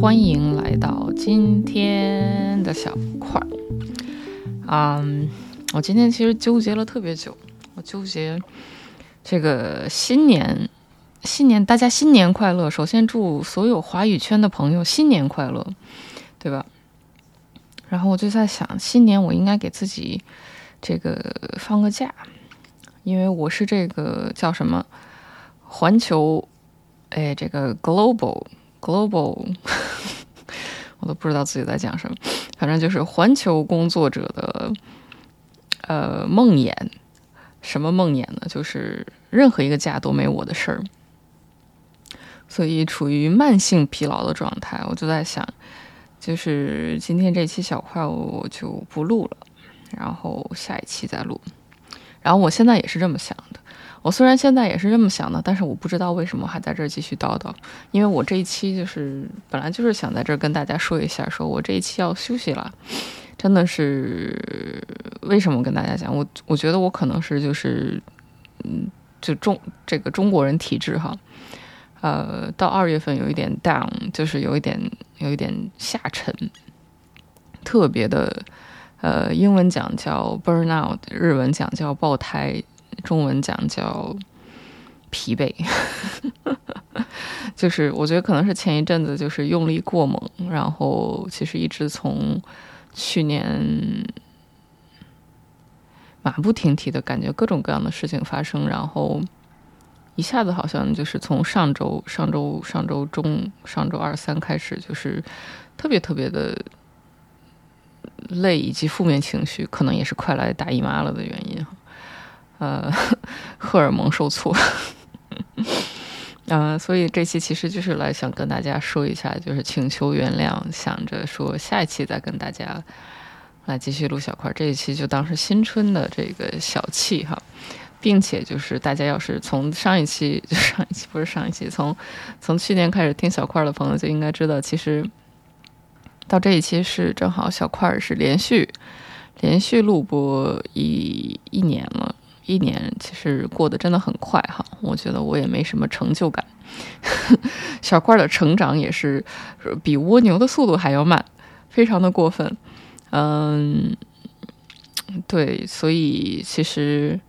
欢迎来到今天的小块儿。嗯，我今天其实纠结了特别久，我纠结这个新年，新年大家新年快乐。首先祝所有华语圈的朋友新年快乐，对吧？然后我就在想，新年我应该给自己这个放个假，因为我是这个叫什么环球，哎，这个 global global，我都不知道自己在讲什么，反正就是环球工作者的呃梦魇。什么梦魇呢？就是任何一个假都没我的事儿，所以处于慢性疲劳的状态。我就在想。就是今天这期小块我就不录了，然后下一期再录。然后我现在也是这么想，我虽然现在也是这么想的，但是我不知道为什么还在这儿继续叨叨。因为我这一期就是本来就是想在这儿跟大家说一下，说我这一期要休息了。真的是为什么跟大家讲？我我觉得我可能是就是嗯，就中这个中国人体质哈。呃，到二月份有一点 down，就是有一点有一点下沉，特别的，呃，英文讲叫 burnout，日文讲叫爆胎，中文讲叫疲惫。就是我觉得可能是前一阵子就是用力过猛，然后其实一直从去年马不停蹄的感觉各种各样的事情发生，然后。一下子好像就是从上周、上周、上周中、上周二三开始，就是特别特别的累，以及负面情绪，可能也是快来大姨妈了的原因哈呃，荷尔蒙受挫，嗯，所以这期其实就是来想跟大家说一下，就是请求原谅，想着说下一期再跟大家来继续录小块，这一期就当是新春的这个小气哈。并且就是大家要是从上一期就 上一期不是上一期，从从去年开始听小块的朋友就应该知道，其实到这一期是正好小块是连续连续录播一一年了，一年其实过得真的很快哈，我觉得我也没什么成就感，小块的成长也是比蜗牛的速度还要慢，非常的过分，嗯，对，所以其实。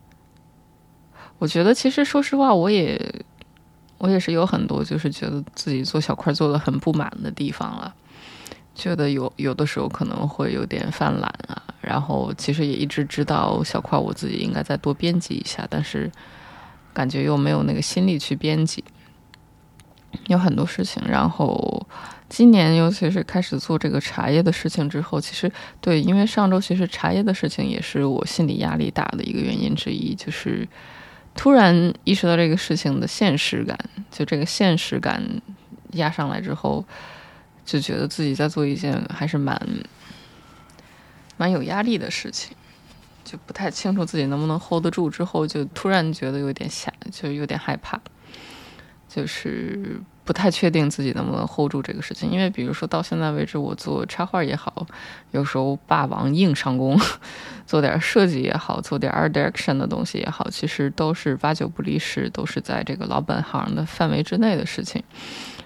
我觉得其实说实话，我也我也是有很多就是觉得自己做小块做的很不满的地方了，觉得有有的时候可能会有点犯懒啊，然后其实也一直知道小块我自己应该再多编辑一下，但是感觉又没有那个心力去编辑，有很多事情。然后今年尤其是开始做这个茶叶的事情之后，其实对，因为上周其实茶叶的事情也是我心理压力大的一个原因之一，就是。突然意识到这个事情的现实感，就这个现实感压上来之后，就觉得自己在做一件还是蛮蛮有压力的事情，就不太清楚自己能不能 hold 得住。之后就突然觉得有点吓，就有点害怕，就是。不太确定自己能不能 hold 住这个事情，因为比如说到现在为止，我做插画也好，有时候霸王硬上弓，做点设计也好，做点 art direction 的东西也好，其实都是八九不离十，都是在这个老本行的范围之内的事情。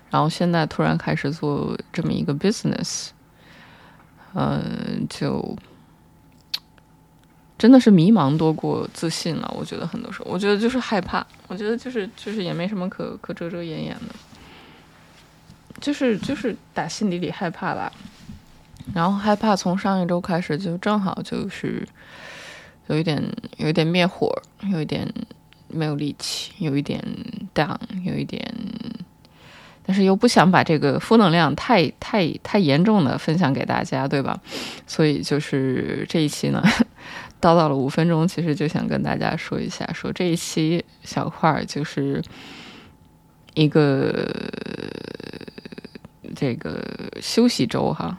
然后现在突然开始做这么一个 business，嗯，就。真的是迷茫多过自信了，我觉得很多时候，我觉得就是害怕，我觉得就是就是也没什么可可遮遮掩掩的。就是就是打心底里害怕吧，然后害怕从上一周开始就正好就是有一点有一点灭火，有一点没有力气，有一点 down，有一点，但是又不想把这个负能量太太太严重的分享给大家，对吧？所以就是这一期呢，叨叨了五分钟，其实就想跟大家说一下，说这一期小块儿就是一个。这个休息周哈，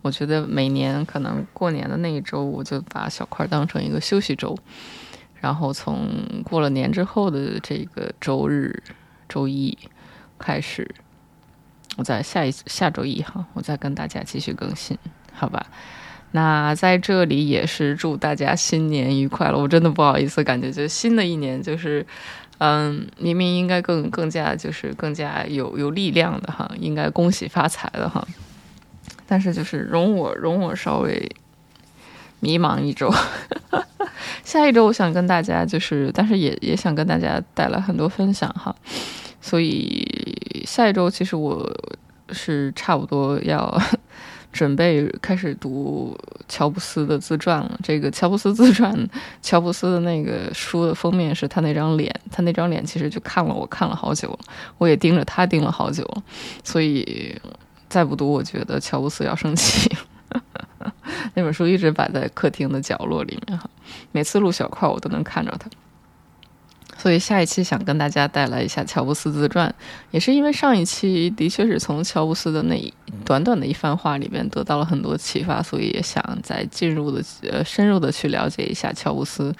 我觉得每年可能过年的那一周，我就把小块当成一个休息周，然后从过了年之后的这个周日、周一开始，我在下一下周一哈，我再跟大家继续更新，好吧？那在这里也是祝大家新年愉快了。我真的不好意思，感觉就新的一年就是。嗯，明明应该更更加就是更加有有力量的哈，应该恭喜发财的哈，但是就是容我容我稍微迷茫一周。下一周我想跟大家就是，但是也也想跟大家带来很多分享哈，所以下一周其实我是差不多要 准备开始读乔布斯的自传了。这个乔布斯自传，乔布斯的那个书的封面是他那张脸，他那张脸其实就看了我看了好久，我也盯着他盯了好久，所以再不读，我觉得乔布斯要生气。那本书一直摆在客厅的角落里面哈，每次录小块我都能看着它。所以下一期想跟大家带来一下乔布斯自传，也是因为上一期的确是从乔布斯的那一短短的一番话里面得到了很多启发，所以也想再进入的呃深入的去了解一下乔布斯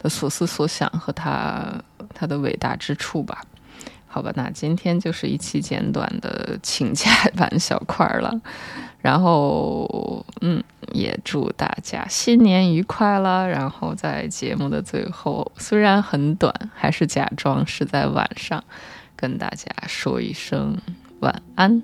的所思所想和他他的伟大之处吧。好吧，那今天就是一期简短的请假 版小块了，然后嗯，也祝大家新年愉快啦。然后在节目的最后，虽然很短，还是假装是在晚上跟大家说一声晚安。